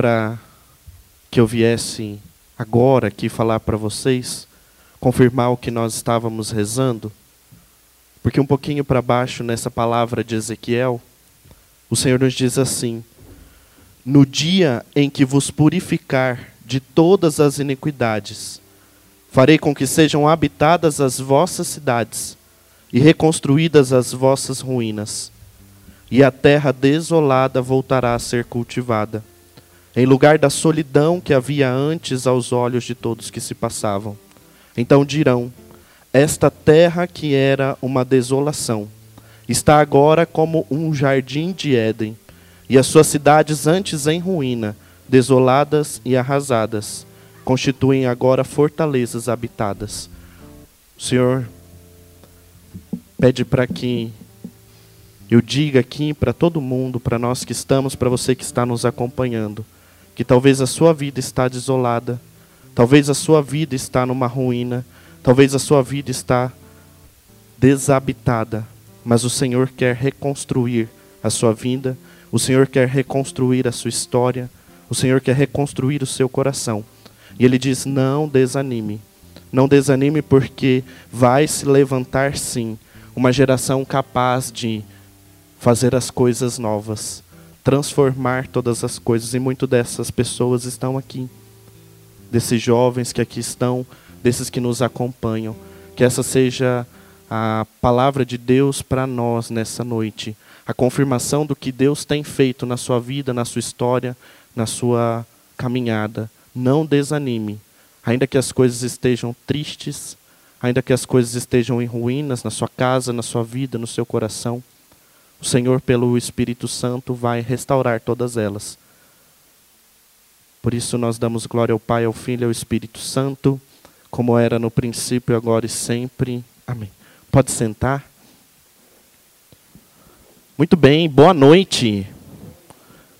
para que eu viesse agora aqui falar para vocês, confirmar o que nós estávamos rezando, porque um pouquinho para baixo nessa palavra de Ezequiel, o Senhor nos diz assim: No dia em que vos purificar de todas as iniquidades, farei com que sejam habitadas as vossas cidades e reconstruídas as vossas ruínas, e a terra desolada voltará a ser cultivada em lugar da solidão que havia antes aos olhos de todos que se passavam. Então dirão: Esta terra que era uma desolação está agora como um jardim de Éden, e as suas cidades antes em ruína, desoladas e arrasadas, constituem agora fortalezas habitadas. O Senhor pede para que eu diga aqui para todo mundo, para nós que estamos, para você que está nos acompanhando, que talvez a sua vida está desolada, talvez a sua vida está numa ruína, talvez a sua vida está desabitada, mas o Senhor quer reconstruir a sua vida, o Senhor quer reconstruir a sua história, o Senhor quer reconstruir o seu coração. E ele diz: "Não desanime. Não desanime porque vai se levantar sim uma geração capaz de fazer as coisas novas." Transformar todas as coisas. E muito dessas pessoas estão aqui, desses jovens que aqui estão, desses que nos acompanham. Que essa seja a palavra de Deus para nós nessa noite, a confirmação do que Deus tem feito na sua vida, na sua história, na sua caminhada. Não desanime, ainda que as coisas estejam tristes, ainda que as coisas estejam em ruínas na sua casa, na sua vida, no seu coração o Senhor, pelo Espírito Santo, vai restaurar todas elas. Por isso nós damos glória ao Pai, ao Filho e ao Espírito Santo, como era no princípio, agora e sempre. Amém. Pode sentar. Muito bem, boa noite.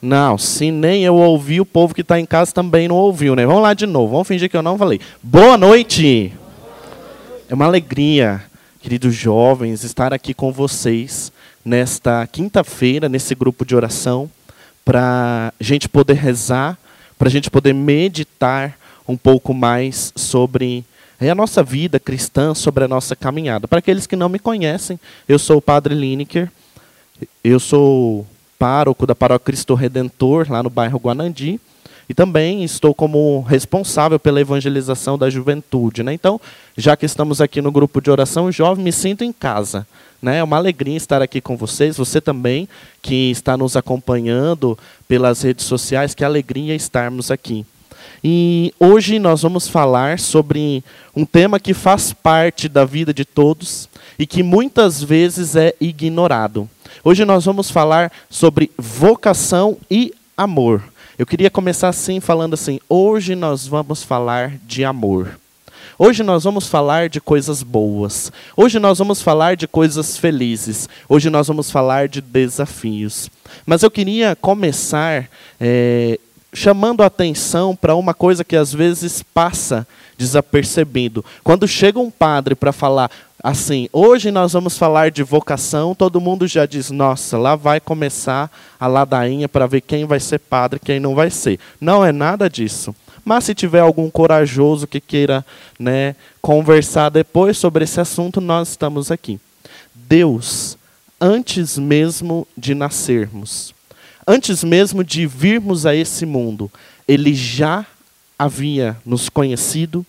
Não, se nem eu ouvi, o povo que está em casa também não ouviu, né? Vamos lá de novo, vamos fingir que eu não falei. Boa noite! É uma alegria, queridos jovens, estar aqui com vocês nesta quinta-feira, nesse grupo de oração, para a gente poder rezar, para a gente poder meditar um pouco mais sobre a nossa vida cristã, sobre a nossa caminhada. Para aqueles que não me conhecem, eu sou o Padre Lineker, eu sou pároco da Paróquia Cristo Redentor, lá no bairro Guanandi, e também estou como responsável pela evangelização da juventude. Né? Então, já que estamos aqui no grupo de oração jovem, me sinto em casa. Né? É uma alegria estar aqui com vocês. Você também, que está nos acompanhando pelas redes sociais, que alegria estarmos aqui. E hoje nós vamos falar sobre um tema que faz parte da vida de todos e que muitas vezes é ignorado. Hoje nós vamos falar sobre vocação e amor. Eu queria começar assim, falando assim: hoje nós vamos falar de amor. Hoje nós vamos falar de coisas boas. Hoje nós vamos falar de coisas felizes. Hoje nós vamos falar de desafios. Mas eu queria começar é, chamando a atenção para uma coisa que às vezes passa desapercebido. Quando chega um padre para falar assim, hoje nós vamos falar de vocação, todo mundo já diz, nossa, lá vai começar a ladainha para ver quem vai ser padre, quem não vai ser. Não é nada disso. Mas se tiver algum corajoso que queira né, conversar depois sobre esse assunto, nós estamos aqui. Deus, antes mesmo de nascermos, antes mesmo de virmos a esse mundo, Ele já havia nos conhecido,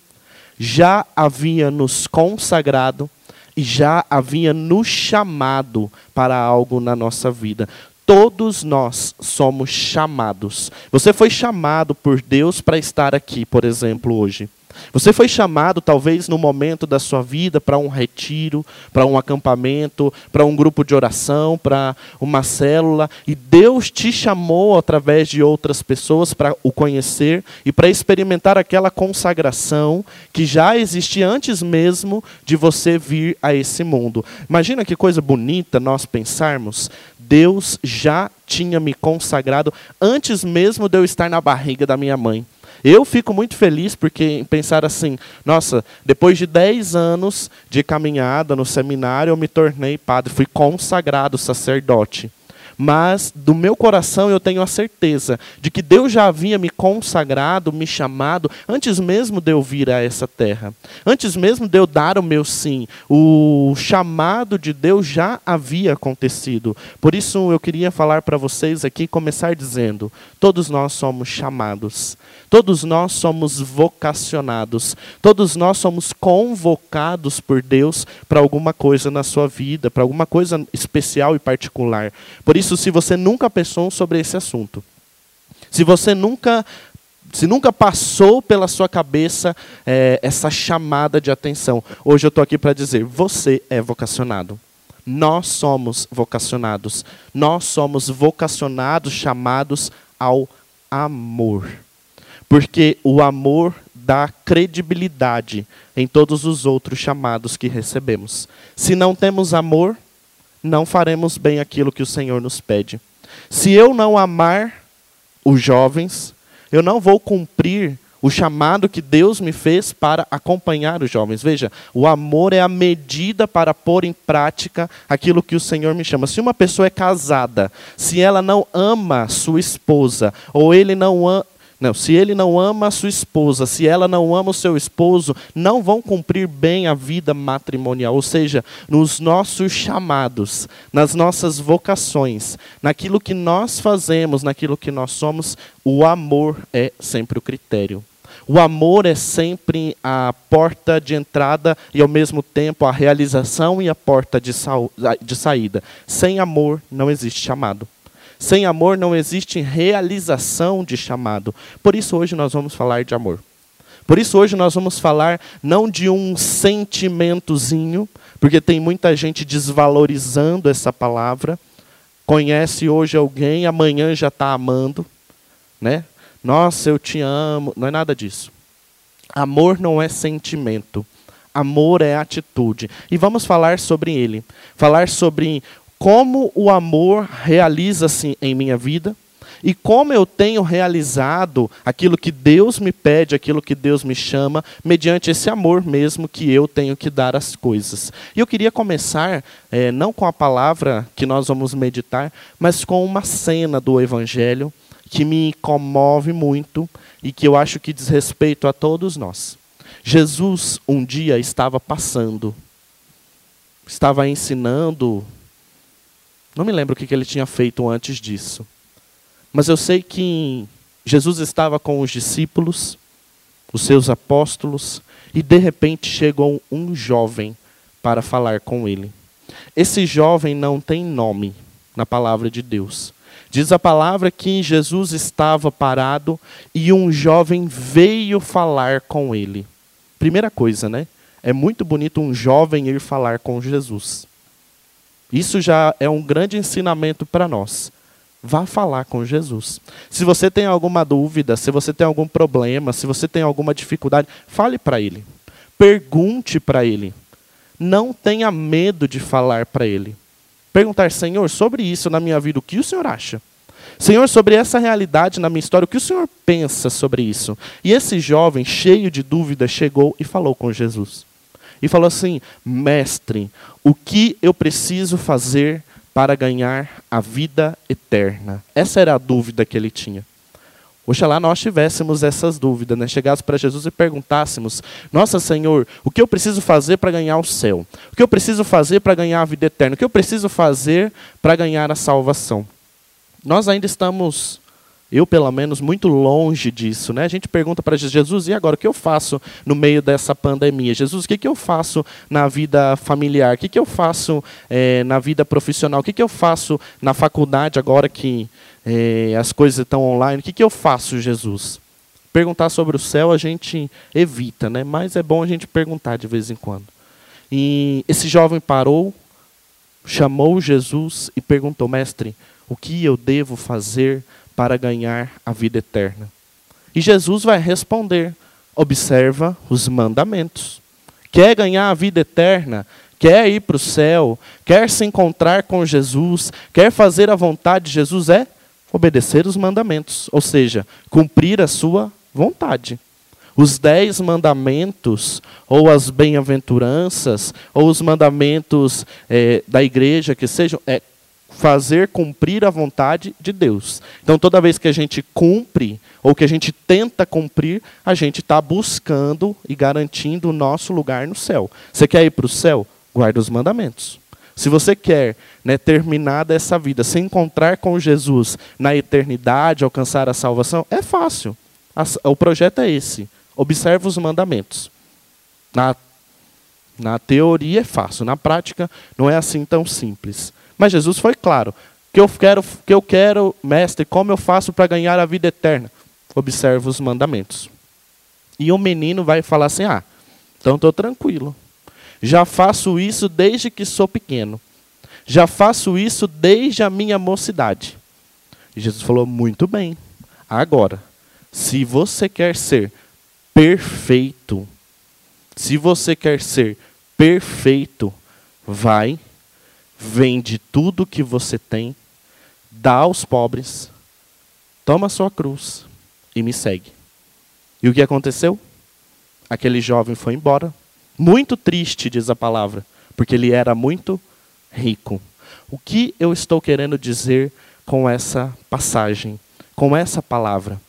já havia nos consagrado e já havia nos chamado para algo na nossa vida. Todos nós somos chamados. Você foi chamado por Deus para estar aqui, por exemplo, hoje. Você foi chamado, talvez, no momento da sua vida, para um retiro, para um acampamento, para um grupo de oração, para uma célula, e Deus te chamou através de outras pessoas para o conhecer e para experimentar aquela consagração que já existia antes mesmo de você vir a esse mundo. Imagina que coisa bonita nós pensarmos. Deus já tinha me consagrado antes mesmo de eu estar na barriga da minha mãe. Eu fico muito feliz porque pensar assim, nossa, depois de 10 anos de caminhada no seminário, eu me tornei padre, fui consagrado sacerdote. Mas do meu coração eu tenho a certeza de que Deus já havia me consagrado, me chamado, antes mesmo de eu vir a essa terra. Antes mesmo de eu dar o meu sim. O chamado de Deus já havia acontecido. Por isso eu queria falar para vocês aqui, começar dizendo: todos nós somos chamados. Todos nós somos vocacionados, todos nós somos convocados por Deus para alguma coisa na sua vida, para alguma coisa especial e particular. Por isso, se você nunca pensou sobre esse assunto, se você nunca se nunca passou pela sua cabeça é, essa chamada de atenção, hoje eu estou aqui para dizer: você é vocacionado. Nós somos vocacionados. Nós somos vocacionados, chamados ao amor. Porque o amor dá credibilidade em todos os outros chamados que recebemos. Se não temos amor, não faremos bem aquilo que o Senhor nos pede. Se eu não amar os jovens, eu não vou cumprir o chamado que Deus me fez para acompanhar os jovens. Veja, o amor é a medida para pôr em prática aquilo que o Senhor me chama. Se uma pessoa é casada, se ela não ama sua esposa, ou ele não não, se ele não ama a sua esposa, se ela não ama o seu esposo, não vão cumprir bem a vida matrimonial. Ou seja, nos nossos chamados, nas nossas vocações, naquilo que nós fazemos, naquilo que nós somos, o amor é sempre o critério. O amor é sempre a porta de entrada e, ao mesmo tempo, a realização e a porta de, de saída. Sem amor, não existe chamado. Sem amor não existe realização de chamado. Por isso hoje nós vamos falar de amor. Por isso hoje nós vamos falar não de um sentimentozinho, porque tem muita gente desvalorizando essa palavra. Conhece hoje alguém, amanhã já está amando, né? Nossa, eu te amo. Não é nada disso. Amor não é sentimento. Amor é atitude. E vamos falar sobre ele. Falar sobre como o amor realiza-se em minha vida e como eu tenho realizado aquilo que Deus me pede, aquilo que Deus me chama, mediante esse amor mesmo que eu tenho que dar às coisas. E eu queria começar, é, não com a palavra que nós vamos meditar, mas com uma cena do Evangelho que me comove muito e que eu acho que diz respeito a todos nós. Jesus um dia estava passando, estava ensinando não me lembro o que ele tinha feito antes disso. Mas eu sei que Jesus estava com os discípulos, os seus apóstolos, e de repente chegou um jovem para falar com ele. Esse jovem não tem nome na palavra de Deus. Diz a palavra que Jesus estava parado e um jovem veio falar com ele. Primeira coisa, né? É muito bonito um jovem ir falar com Jesus. Isso já é um grande ensinamento para nós. Vá falar com Jesus. Se você tem alguma dúvida, se você tem algum problema, se você tem alguma dificuldade, fale para Ele. Pergunte para Ele. Não tenha medo de falar para Ele. Perguntar, Senhor, sobre isso na minha vida, o que o Senhor acha? Senhor, sobre essa realidade na minha história, o que o Senhor pensa sobre isso? E esse jovem, cheio de dúvidas, chegou e falou com Jesus e falou assim: Mestre, o que eu preciso fazer para ganhar a vida eterna? Essa era a dúvida que ele tinha. Oxalá nós tivéssemos essas dúvidas, né? chegássemos para Jesus e perguntássemos: Nossa Senhor, o que eu preciso fazer para ganhar o céu? O que eu preciso fazer para ganhar a vida eterna? O que eu preciso fazer para ganhar a salvação? Nós ainda estamos eu, pelo menos, muito longe disso. Né? A gente pergunta para Jesus, e agora, o que eu faço no meio dessa pandemia? Jesus, o que, que eu faço na vida familiar? O que, que eu faço é, na vida profissional? O que, que eu faço na faculdade agora que é, as coisas estão online? O que, que eu faço, Jesus? Perguntar sobre o céu a gente evita, né? mas é bom a gente perguntar de vez em quando. E esse jovem parou, chamou Jesus e perguntou, mestre, o que eu devo fazer para ganhar a vida eterna. E Jesus vai responder: observa os mandamentos. Quer ganhar a vida eterna? Quer ir para o céu? Quer se encontrar com Jesus? Quer fazer a vontade de Jesus? É obedecer os mandamentos, ou seja, cumprir a sua vontade. Os dez mandamentos, ou as bem-aventuranças, ou os mandamentos é, da igreja, que sejam, é fazer cumprir a vontade de Deus. Então, toda vez que a gente cumpre, ou que a gente tenta cumprir, a gente está buscando e garantindo o nosso lugar no céu. Você quer ir para o céu? Guarda os mandamentos. Se você quer né, terminar dessa vida, se encontrar com Jesus na eternidade, alcançar a salvação, é fácil. O projeto é esse. Observe os mandamentos. Na, na teoria é fácil, na prática não é assim tão simples. Mas Jesus foi claro. Que eu quero, que eu quero, mestre, como eu faço para ganhar a vida eterna? Observe os mandamentos. E o menino vai falar assim: Ah, então estou tranquilo. Já faço isso desde que sou pequeno. Já faço isso desde a minha mocidade. E Jesus falou: Muito bem. Agora, se você quer ser perfeito, se você quer ser perfeito, vai, vende tudo que você tem, dá aos pobres, toma sua cruz e me segue. E o que aconteceu? Aquele jovem foi embora, muito triste, diz a palavra, porque ele era muito rico. O que eu estou querendo dizer com essa passagem, com essa palavra?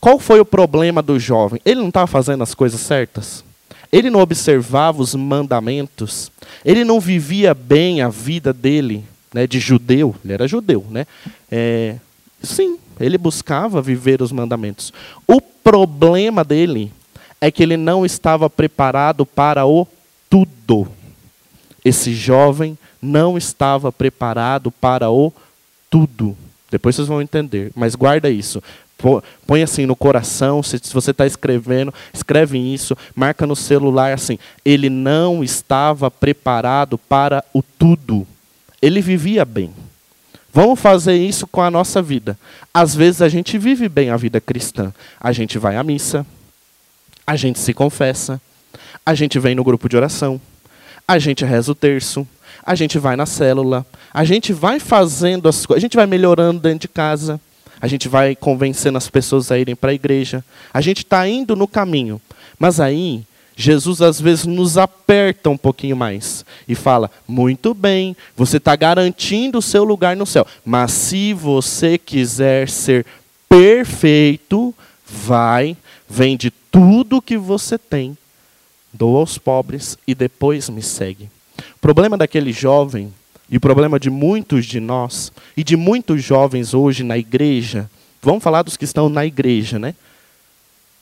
Qual foi o problema do jovem? Ele não estava fazendo as coisas certas? Ele não observava os mandamentos? Ele não vivia bem a vida dele né, de judeu? Ele era judeu, né? É, sim, ele buscava viver os mandamentos. O problema dele é que ele não estava preparado para o tudo. Esse jovem não estava preparado para o tudo. Depois vocês vão entender, mas guarda isso. Põe assim no coração, se você está escrevendo, escreve isso, marca no celular assim. Ele não estava preparado para o tudo. Ele vivia bem. Vamos fazer isso com a nossa vida. Às vezes a gente vive bem a vida cristã. A gente vai à missa, a gente se confessa, a gente vem no grupo de oração, a gente reza o terço, a gente vai na célula, a gente vai fazendo as coisas, a gente vai melhorando dentro de casa a gente vai convencendo as pessoas a irem para a igreja. A gente está indo no caminho. Mas aí, Jesus às vezes nos aperta um pouquinho mais e fala: muito bem, você está garantindo o seu lugar no céu. Mas se você quiser ser perfeito, vai, vende tudo que você tem, doa aos pobres e depois me segue. O problema daquele jovem e o problema de muitos de nós e de muitos jovens hoje na igreja, vamos falar dos que estão na igreja, né?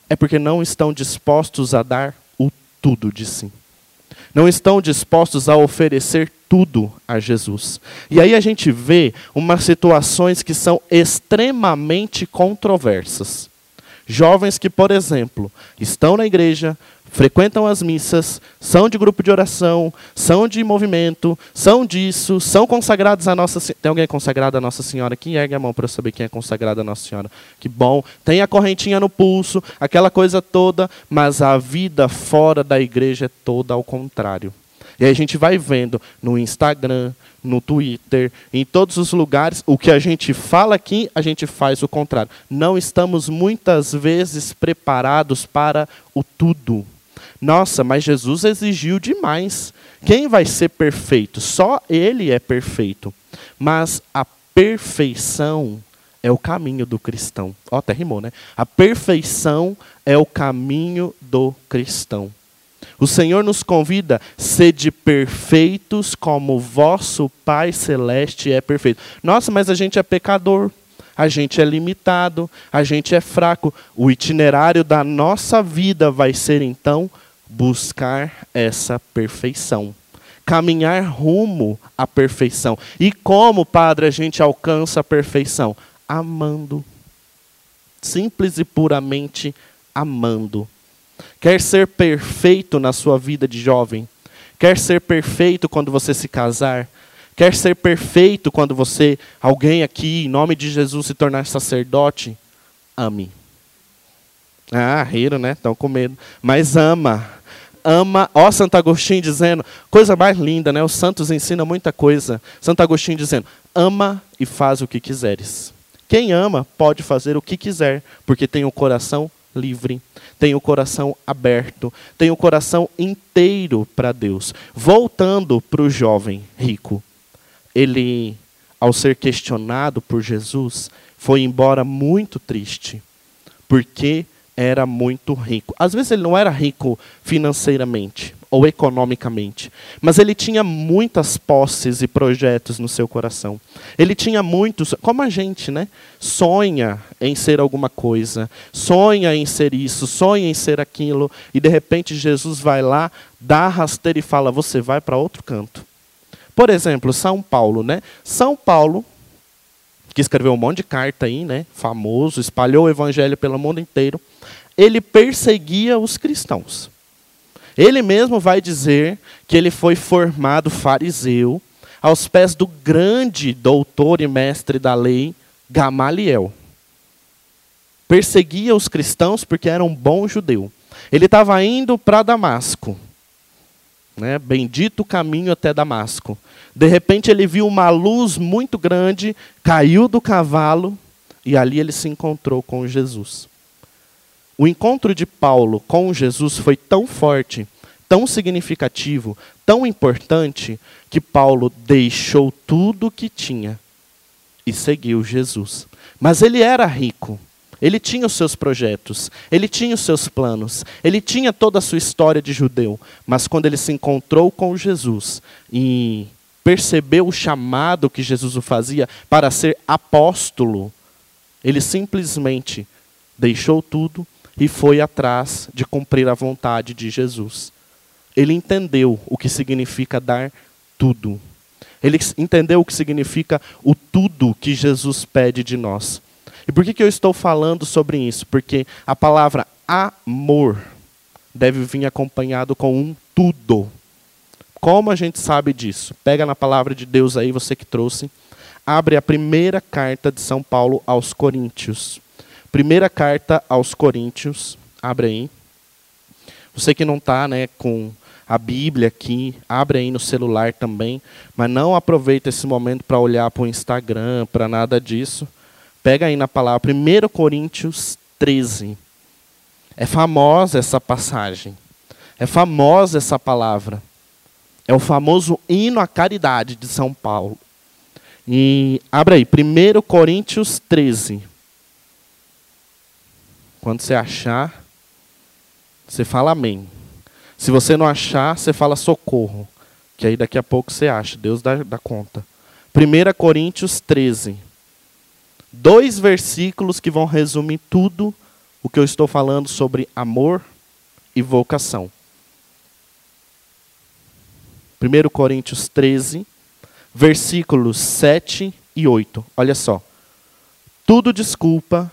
É porque não estão dispostos a dar o tudo de si. Não estão dispostos a oferecer tudo a Jesus. E aí a gente vê umas situações que são extremamente controversas. Jovens que, por exemplo, estão na igreja, frequentam as missas, são de grupo de oração, são de movimento, são disso, são consagrados a Nossa Senhora. Tem alguém consagrado a Nossa Senhora aqui? Ergue a mão para eu saber quem é consagrado a Nossa Senhora. Que bom. Tem a correntinha no pulso, aquela coisa toda, mas a vida fora da igreja é toda ao contrário. E aí a gente vai vendo no Instagram, no Twitter, em todos os lugares, o que a gente fala aqui, a gente faz o contrário. Não estamos muitas vezes preparados para o tudo. Nossa, mas Jesus exigiu demais. Quem vai ser perfeito? Só Ele é perfeito. Mas a perfeição é o caminho do cristão. Ó, até rimou, né? A perfeição é o caminho do cristão. O Senhor nos convida, sede perfeitos como vosso Pai Celeste é perfeito. Nossa, mas a gente é pecador, a gente é limitado, a gente é fraco. O itinerário da nossa vida vai ser então buscar essa perfeição, caminhar rumo à perfeição. E como, Padre, a gente alcança a perfeição? Amando. Simples e puramente amando. Quer ser perfeito na sua vida de jovem? Quer ser perfeito quando você se casar? Quer ser perfeito quando você, alguém aqui, em nome de Jesus, se tornar sacerdote? Ame. Ah, riram, né? Estão com medo. Mas ama ama, ó Santo Agostinho dizendo, coisa mais linda, né? Os santos ensinam muita coisa. Santo Agostinho dizendo, ama e faz o que quiseres. Quem ama pode fazer o que quiser, porque tem o coração livre, tem o coração aberto, tem o coração inteiro para Deus. Voltando para o jovem rico. ele, ao ser questionado por Jesus, foi embora muito triste, porque era muito rico. Às vezes ele não era rico financeiramente ou economicamente, mas ele tinha muitas posses e projetos no seu coração. Ele tinha muitos, como a gente, né? Sonha em ser alguma coisa, sonha em ser isso, sonha em ser aquilo, e de repente Jesus vai lá, dá rasteira e fala: "Você vai para outro canto". Por exemplo, São Paulo, né? São Paulo que escreveu um monte de carta aí, né? Famoso, espalhou o evangelho pelo mundo inteiro ele perseguia os cristãos. Ele mesmo vai dizer que ele foi formado fariseu aos pés do grande doutor e mestre da lei, Gamaliel. Perseguia os cristãos porque era um bom judeu. Ele estava indo para Damasco. Né? Bendito caminho até Damasco. De repente ele viu uma luz muito grande, caiu do cavalo e ali ele se encontrou com Jesus. O encontro de Paulo com Jesus foi tão forte, tão significativo, tão importante, que Paulo deixou tudo o que tinha e seguiu Jesus. Mas ele era rico. Ele tinha os seus projetos, ele tinha os seus planos, ele tinha toda a sua história de judeu. Mas quando ele se encontrou com Jesus e percebeu o chamado que Jesus o fazia para ser apóstolo, ele simplesmente deixou tudo e foi atrás de cumprir a vontade de Jesus. Ele entendeu o que significa dar tudo. Ele entendeu o que significa o tudo que Jesus pede de nós. E por que, que eu estou falando sobre isso? Porque a palavra amor deve vir acompanhado com um tudo. Como a gente sabe disso? Pega na palavra de Deus aí, você que trouxe. Abre a primeira carta de São Paulo aos Coríntios. Primeira carta aos Coríntios, abre aí. Você que não está né, com a Bíblia aqui, abre aí no celular também, mas não aproveita esse momento para olhar para o Instagram, para nada disso. Pega aí na palavra 1 Coríntios 13. É famosa essa passagem. É famosa essa palavra. É o famoso hino à caridade de São Paulo. E abre aí, 1 Coríntios 13. Quando você achar, você fala amém. Se você não achar, você fala socorro. Que aí daqui a pouco você acha. Deus dá, dá conta. 1 Coríntios 13. Dois versículos que vão resumir tudo o que eu estou falando sobre amor e vocação. 1 Coríntios 13, versículos 7 e 8. Olha só. Tudo desculpa,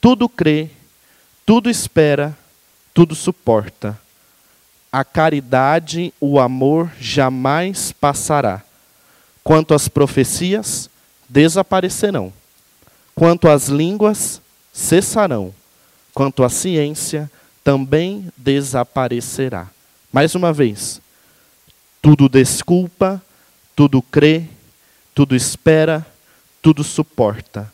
tudo crê, tudo espera, tudo suporta. A caridade, o amor jamais passará. Quanto às profecias, desaparecerão. Quanto às línguas, cessarão. Quanto à ciência, também desaparecerá. Mais uma vez, tudo desculpa, tudo crê, tudo espera, tudo suporta.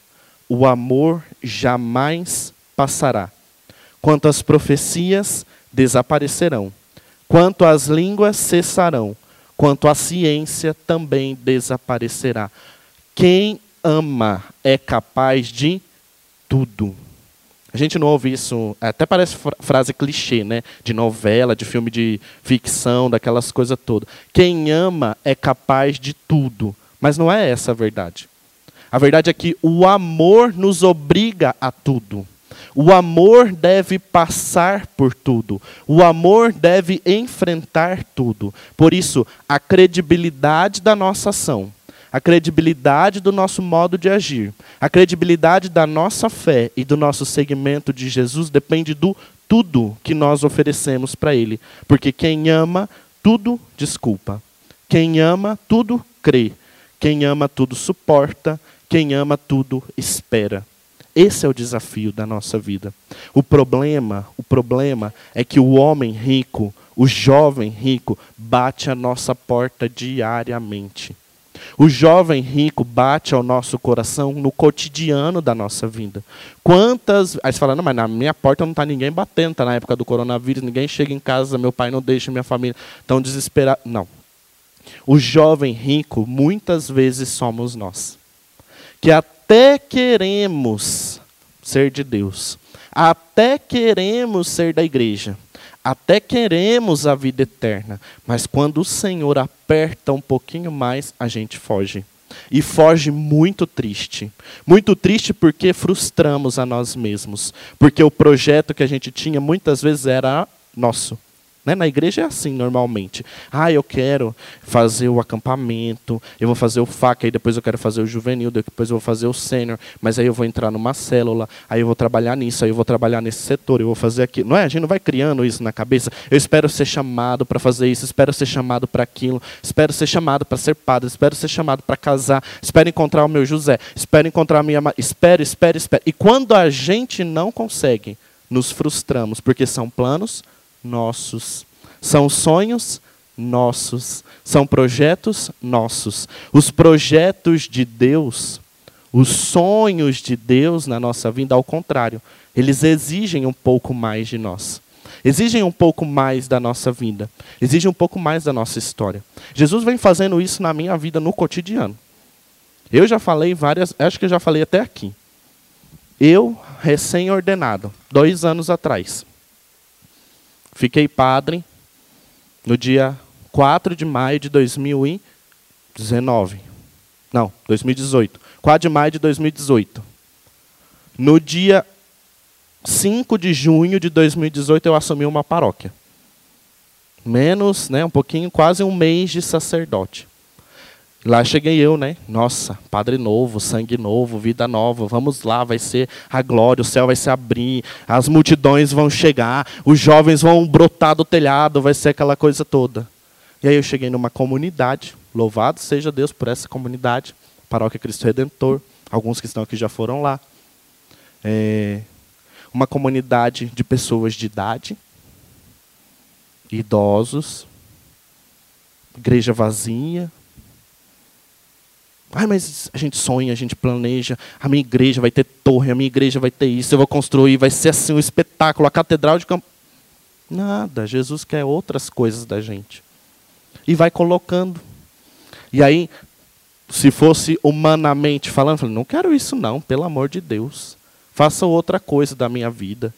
O amor jamais passará. Quanto às profecias, desaparecerão. Quanto às línguas, cessarão. Quanto à ciência, também desaparecerá. Quem ama é capaz de tudo. A gente não ouve isso, até parece frase clichê, né? De novela, de filme de ficção, daquelas coisas todas. Quem ama é capaz de tudo. Mas não é essa a verdade. A verdade é que o amor nos obriga a tudo. O amor deve passar por tudo. O amor deve enfrentar tudo. Por isso, a credibilidade da nossa ação, a credibilidade do nosso modo de agir, a credibilidade da nossa fé e do nosso seguimento de Jesus depende do tudo que nós oferecemos para Ele. Porque quem ama, tudo desculpa. Quem ama, tudo crê. Quem ama, tudo suporta. Quem ama, tudo espera. Esse é o desafio da nossa vida. O problema, o problema é que o homem rico, o jovem rico, bate a nossa porta diariamente. O jovem rico bate ao nosso coração no cotidiano da nossa vida. Quantas. Aí você fala, não, mas na minha porta não está ninguém batendo, está na época do coronavírus, ninguém chega em casa, meu pai não deixa, minha família tão desesperada. Não. O jovem rico muitas vezes somos nós, que até queremos ser de Deus, até queremos ser da igreja, até queremos a vida eterna, mas quando o Senhor aperta um pouquinho mais, a gente foge. E foge muito triste. Muito triste porque frustramos a nós mesmos. Porque o projeto que a gente tinha muitas vezes era nosso. Né? Na igreja é assim normalmente. Ah, eu quero fazer o acampamento, eu vou fazer o faca, aí depois eu quero fazer o juvenil, depois eu vou fazer o sênior, mas aí eu vou entrar numa célula, aí eu vou trabalhar nisso, aí eu vou trabalhar nesse setor, eu vou fazer aquilo. Não é? A gente não vai criando isso na cabeça. Eu espero ser chamado para fazer isso, espero ser chamado para aquilo, espero ser chamado para ser padre, espero ser chamado para casar, espero encontrar o meu José, espero encontrar a minha. Espero, espero, espero. E quando a gente não consegue, nos frustramos, porque são planos nossos. São sonhos nossos. São projetos nossos. Os projetos de Deus, os sonhos de Deus na nossa vida, ao contrário, eles exigem um pouco mais de nós. Exigem um pouco mais da nossa vida. Exigem um pouco mais da nossa história. Jesus vem fazendo isso na minha vida no cotidiano. Eu já falei várias, acho que eu já falei até aqui. Eu, recém-ordenado, dois anos atrás, Fiquei padre no dia 4 de maio de 2019. Não, 2018. 4 de maio de 2018. No dia 5 de junho de 2018 eu assumi uma paróquia. Menos, né, um pouquinho, quase um mês de sacerdote. Lá cheguei eu, né? Nossa, padre novo, sangue novo, vida nova. Vamos lá, vai ser a glória, o céu vai se abrir, as multidões vão chegar, os jovens vão brotar do telhado, vai ser aquela coisa toda. E aí eu cheguei numa comunidade, louvado seja Deus por essa comunidade, Paróquia Cristo Redentor. Alguns que estão aqui já foram lá. É uma comunidade de pessoas de idade, idosos, igreja vazia, Ai, mas a gente sonha, a gente planeja, a minha igreja vai ter torre, a minha igreja vai ter isso, eu vou construir, vai ser assim um espetáculo, a catedral de campo. Nada, Jesus quer outras coisas da gente. E vai colocando. E aí, se fosse humanamente falando, eu falei, não quero isso não, pelo amor de Deus. Faça outra coisa da minha vida.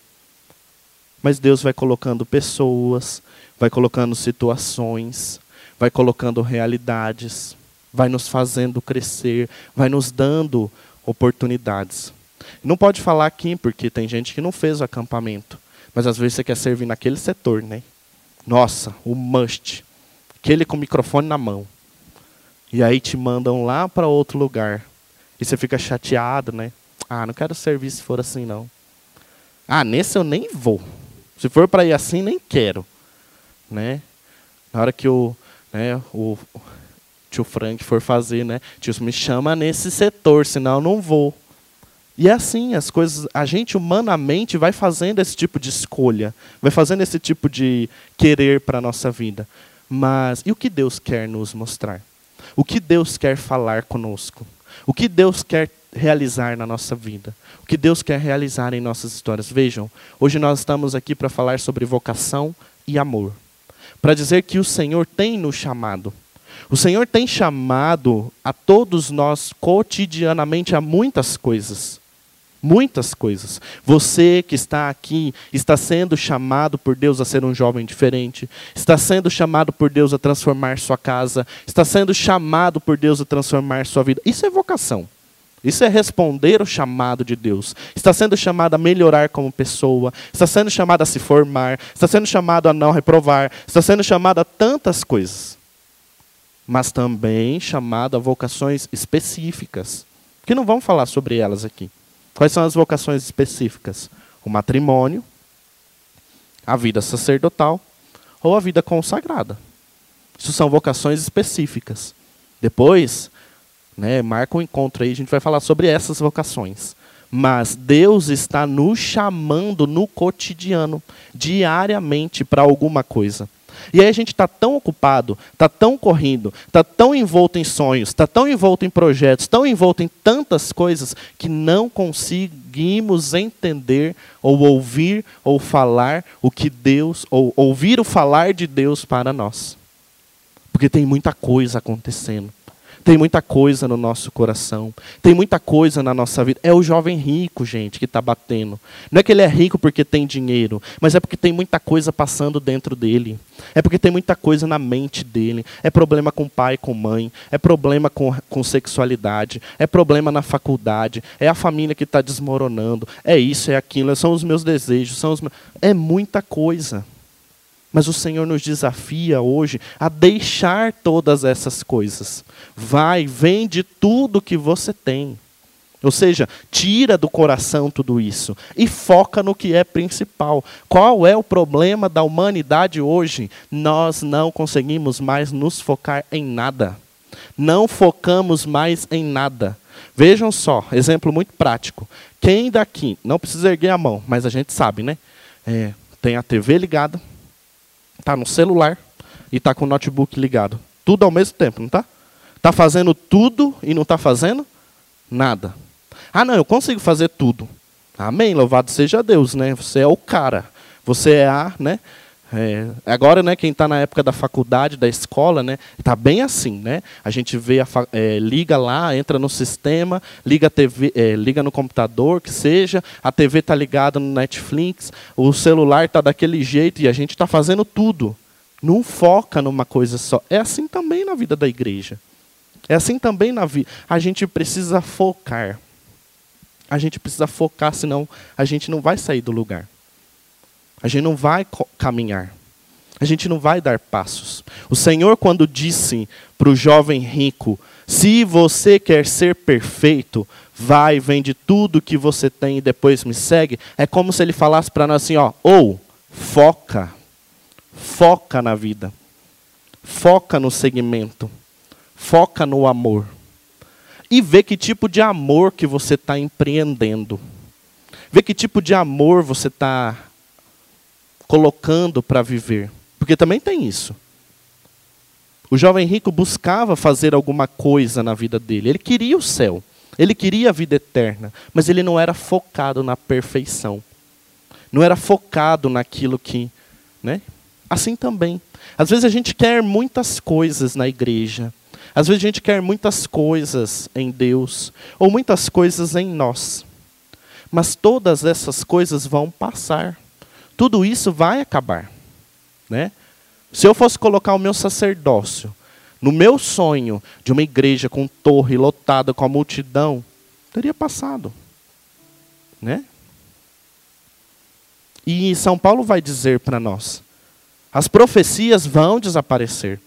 Mas Deus vai colocando pessoas, vai colocando situações, vai colocando realidades vai nos fazendo crescer, vai nos dando oportunidades. Não pode falar aqui, porque tem gente que não fez o acampamento, mas às vezes você quer servir naquele setor, né? Nossa, o must. Aquele com o microfone na mão. E aí te mandam lá para outro lugar. E você fica chateado, né? Ah, não quero servir se for assim, não. Ah, nesse eu nem vou. Se for para ir assim, nem quero. Né? Na hora que o, né, o, tio Frank for fazer, né? Tio, me chama nesse setor, senão eu não vou. E é assim, as coisas, a gente humanamente vai fazendo esse tipo de escolha, vai fazendo esse tipo de querer para a nossa vida. Mas e o que Deus quer nos mostrar? O que Deus quer falar conosco? O que Deus quer realizar na nossa vida? O que Deus quer realizar em nossas histórias? Vejam, hoje nós estamos aqui para falar sobre vocação e amor. Para dizer que o Senhor tem nos chamado o Senhor tem chamado a todos nós cotidianamente a muitas coisas. Muitas coisas. Você que está aqui está sendo chamado por Deus a ser um jovem diferente, está sendo chamado por Deus a transformar sua casa, está sendo chamado por Deus a transformar sua vida. Isso é vocação. Isso é responder o chamado de Deus. Está sendo chamado a melhorar como pessoa, está sendo chamado a se formar, está sendo chamado a não reprovar, está sendo chamado a tantas coisas mas também chamado a vocações específicas, que não vamos falar sobre elas aqui. Quais são as vocações específicas? O matrimônio, a vida sacerdotal ou a vida consagrada. Isso são vocações específicas. Depois, né, marca um encontro aí, a gente vai falar sobre essas vocações. Mas Deus está nos chamando no cotidiano, diariamente, para alguma coisa. E aí a gente está tão ocupado, está tão correndo, está tão envolto em sonhos, está tão envolto em projetos, tão envolto em tantas coisas que não conseguimos entender ou ouvir ou falar o que Deus, ou ouvir o falar de Deus para nós. Porque tem muita coisa acontecendo. Tem muita coisa no nosso coração. Tem muita coisa na nossa vida. É o jovem rico, gente, que está batendo. Não é que ele é rico porque tem dinheiro, mas é porque tem muita coisa passando dentro dele. É porque tem muita coisa na mente dele. É problema com pai, com mãe. É problema com, com sexualidade. É problema na faculdade. É a família que está desmoronando. É isso, é aquilo. São os meus desejos. São os meus... É muita coisa. Mas o Senhor nos desafia hoje a deixar todas essas coisas. Vai, vende tudo que você tem. Ou seja, tira do coração tudo isso e foca no que é principal. Qual é o problema da humanidade hoje? Nós não conseguimos mais nos focar em nada. Não focamos mais em nada. Vejam só, exemplo muito prático. Quem daqui, não precisa erguer a mão, mas a gente sabe, né? É, tem a TV ligada, está no celular e está com o notebook ligado. Tudo ao mesmo tempo, não está? Está fazendo tudo e não está fazendo nada. Ah, não, eu consigo fazer tudo. Amém, louvado seja Deus, né? Você é o cara. Você é a, né? É, agora, né, quem está na época da faculdade, da escola, né, está bem assim, né? A gente vê, a, é, liga lá, entra no sistema, liga TV, é, liga no computador, que seja, a TV está ligada no Netflix, o celular está daquele jeito e a gente está fazendo tudo. Não foca numa coisa só. É assim também na vida da igreja. É assim também na vida. A gente precisa focar. A gente precisa focar, senão a gente não vai sair do lugar. A gente não vai caminhar. A gente não vai dar passos. O Senhor, quando disse para o jovem rico: Se você quer ser perfeito, vai, vende tudo que você tem e depois me segue. É como se ele falasse para nós assim: ó, ou foca, foca na vida, foca no segmento, foca no amor. E vê que tipo de amor que você está empreendendo. Vê que tipo de amor você está colocando para viver. Porque também tem isso. O jovem rico buscava fazer alguma coisa na vida dele. Ele queria o céu. Ele queria a vida eterna. Mas ele não era focado na perfeição. Não era focado naquilo que. Né? Assim também. Às vezes a gente quer muitas coisas na igreja. Às vezes a gente quer muitas coisas em Deus. Ou muitas coisas em nós. Mas todas essas coisas vão passar tudo isso vai acabar. Né? Se eu fosse colocar o meu sacerdócio no meu sonho de uma igreja com torre lotada com a multidão, teria passado. Né? E São Paulo vai dizer para nós: as profecias vão desaparecer,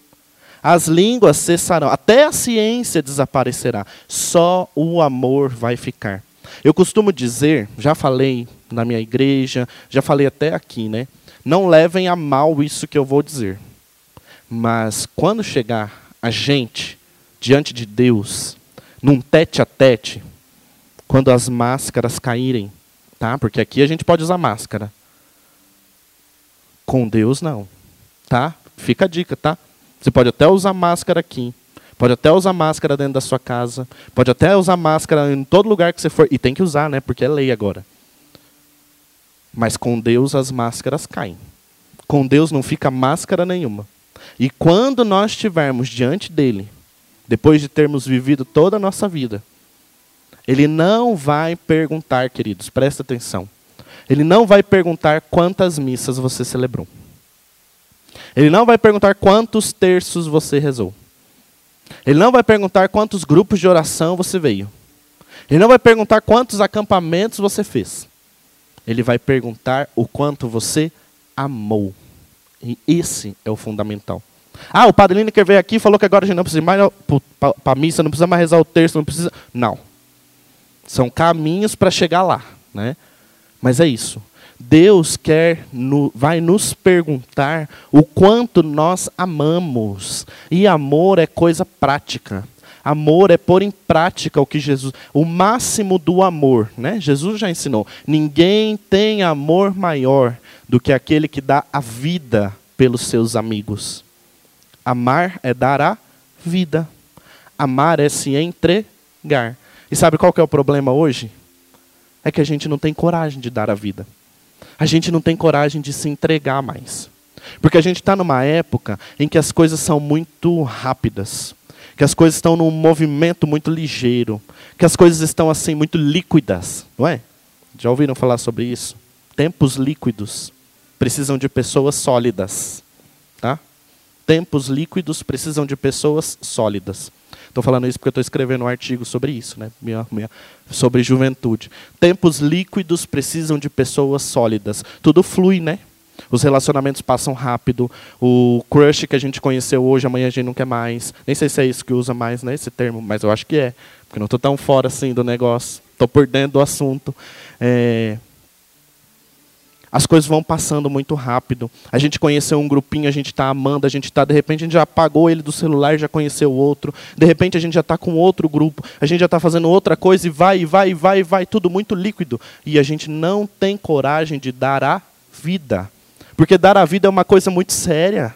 as línguas cessarão, até a ciência desaparecerá, só o amor vai ficar. Eu costumo dizer, já falei na minha igreja, já falei até aqui, né? Não levem a mal isso que eu vou dizer. Mas quando chegar a gente diante de Deus, num tete a tete, quando as máscaras caírem, tá? Porque aqui a gente pode usar máscara. Com Deus não, tá? Fica a dica, tá? Você pode até usar máscara aqui, pode até usar máscara dentro da sua casa, pode até usar máscara em todo lugar que você for, e tem que usar, né? Porque é lei agora. Mas com Deus as máscaras caem. Com Deus não fica máscara nenhuma. E quando nós estivermos diante dele, depois de termos vivido toda a nossa vida, ele não vai perguntar, queridos, presta atenção. Ele não vai perguntar quantas missas você celebrou. Ele não vai perguntar quantos terços você rezou. Ele não vai perguntar quantos grupos de oração você veio. Ele não vai perguntar quantos acampamentos você fez. Ele vai perguntar o quanto você amou. E esse é o fundamental. Ah, o Padre Lineker veio aqui e falou que agora a gente não precisa mais para a missa, não precisa mais rezar o terço, não precisa. Não. São caminhos para chegar lá. Né? Mas é isso. Deus quer, no, vai nos perguntar o quanto nós amamos. E amor é coisa prática. Amor é pôr em prática o que Jesus, o máximo do amor, né? Jesus já ensinou. Ninguém tem amor maior do que aquele que dá a vida pelos seus amigos. Amar é dar a vida. Amar é se entregar. E sabe qual que é o problema hoje? É que a gente não tem coragem de dar a vida. A gente não tem coragem de se entregar mais. Porque a gente está numa época em que as coisas são muito rápidas, que as coisas estão num movimento muito ligeiro, que as coisas estão assim muito líquidas, não é? Já ouviram falar sobre isso? Tempos líquidos precisam de pessoas sólidas, tá? Tempos líquidos precisam de pessoas sólidas. Estou falando isso porque estou escrevendo um artigo sobre isso, né? Minha, minha, sobre juventude. Tempos líquidos precisam de pessoas sólidas. Tudo flui, né? Os relacionamentos passam rápido. O crush que a gente conheceu hoje, amanhã a gente não quer mais. Nem sei se é isso que usa mais, né, esse termo, mas eu acho que é. Porque não estou tão fora assim do negócio. Estou por dentro do assunto. É, as coisas vão passando muito rápido. A gente conheceu um grupinho, a gente está amando, a gente está, de repente, a gente já apagou ele do celular, já conheceu outro. De repente, a gente já está com outro grupo, a gente já está fazendo outra coisa e vai, e vai, e vai, vai, tudo muito líquido. E a gente não tem coragem de dar a vida. Porque dar a vida é uma coisa muito séria.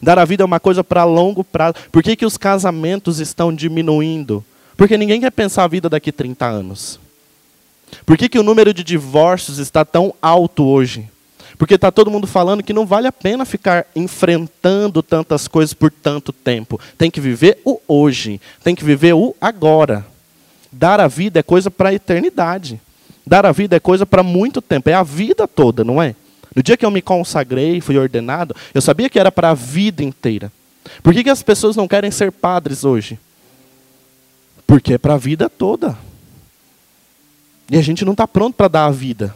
Dar a vida é uma coisa para longo prazo. Por que, que os casamentos estão diminuindo? Porque ninguém quer pensar a vida daqui 30 anos. Por que, que o número de divórcios está tão alto hoje? Porque está todo mundo falando que não vale a pena ficar enfrentando tantas coisas por tanto tempo. Tem que viver o hoje, tem que viver o agora. Dar a vida é coisa para a eternidade. Dar a vida é coisa para muito tempo, é a vida toda, não é? No dia que eu me consagrei, fui ordenado, eu sabia que era para a vida inteira. Por que, que as pessoas não querem ser padres hoje? Porque é para a vida toda. E a gente não está pronto para dar a vida.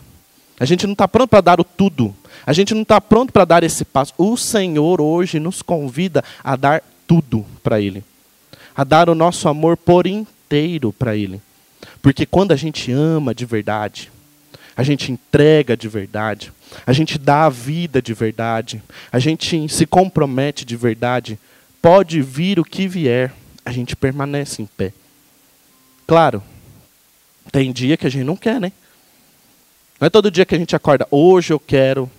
A gente não está pronto para dar o tudo. A gente não está pronto para dar esse passo. O Senhor hoje nos convida a dar tudo para Ele. A dar o nosso amor por inteiro para Ele. Porque quando a gente ama de verdade, a gente entrega de verdade, a gente dá a vida de verdade, a gente se compromete de verdade, pode vir o que vier, a gente permanece em pé. Claro, tem dia que a gente não quer, né? Não é todo dia que a gente acorda, hoje eu quero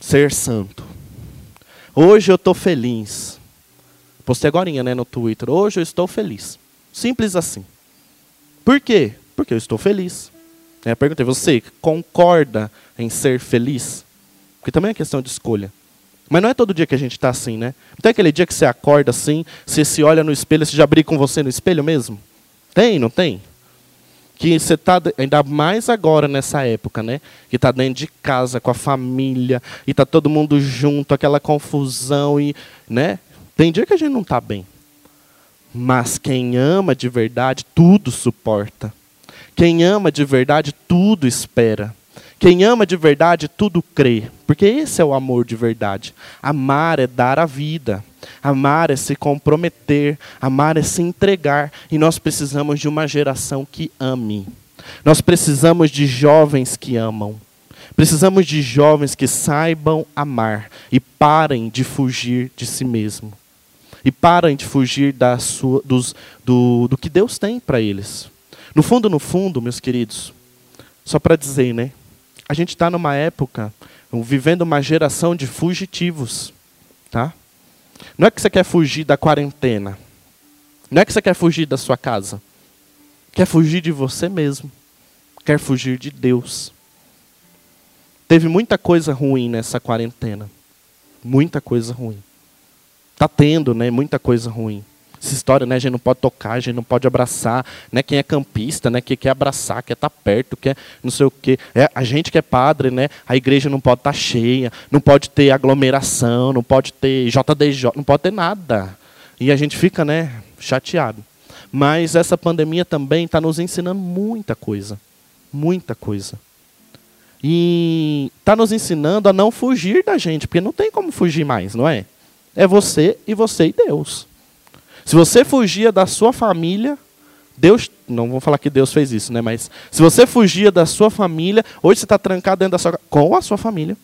ser santo. Hoje eu estou feliz. Postei agora né, no Twitter. Hoje eu estou feliz. Simples assim. Por quê? Porque eu estou feliz. Eu perguntei, você concorda em ser feliz? Porque também é questão de escolha. Mas não é todo dia que a gente está assim, né? Tem aquele dia que você acorda assim, você se olha no espelho, você já briga com você no espelho mesmo? Tem, não tem? que você está, ainda mais agora nessa época, né? Que está dentro de casa, com a família, e está todo mundo junto, aquela confusão, e, né? Tem dia que a gente não está bem. Mas quem ama de verdade, tudo suporta. Quem ama de verdade, tudo espera. Quem ama de verdade, tudo crê. Porque esse é o amor de verdade. Amar é dar a vida. Amar é se comprometer, amar é se entregar, e nós precisamos de uma geração que ame. Nós precisamos de jovens que amam. Precisamos de jovens que saibam amar e parem de fugir de si mesmo. E parem de fugir da sua, dos, do, do que Deus tem para eles. No fundo, no fundo, meus queridos, só para dizer, né? A gente está numa época, vivendo uma geração de fugitivos. Tá? Não é que você quer fugir da quarentena. Não é que você quer fugir da sua casa. Quer fugir de você mesmo. Quer fugir de Deus. Teve muita coisa ruim nessa quarentena. Muita coisa ruim. Está tendo, né? Muita coisa ruim. Essa história, né? A gente não pode tocar, a gente não pode abraçar, né? Quem é campista, né? Que quer abraçar, quer estar tá perto, quer não sei o quê. É, a gente que é padre, né? A igreja não pode estar tá cheia, não pode ter aglomeração, não pode ter JDJ, não pode ter nada. E a gente fica, né? Chateado. Mas essa pandemia também está nos ensinando muita coisa, muita coisa. E está nos ensinando a não fugir da gente, porque não tem como fugir mais, não é? É você e você e Deus. Se você fugia da sua família, Deus, não vou falar que Deus fez isso, né? Mas se você fugia da sua família, hoje você está trancado dentro da sua com a sua família.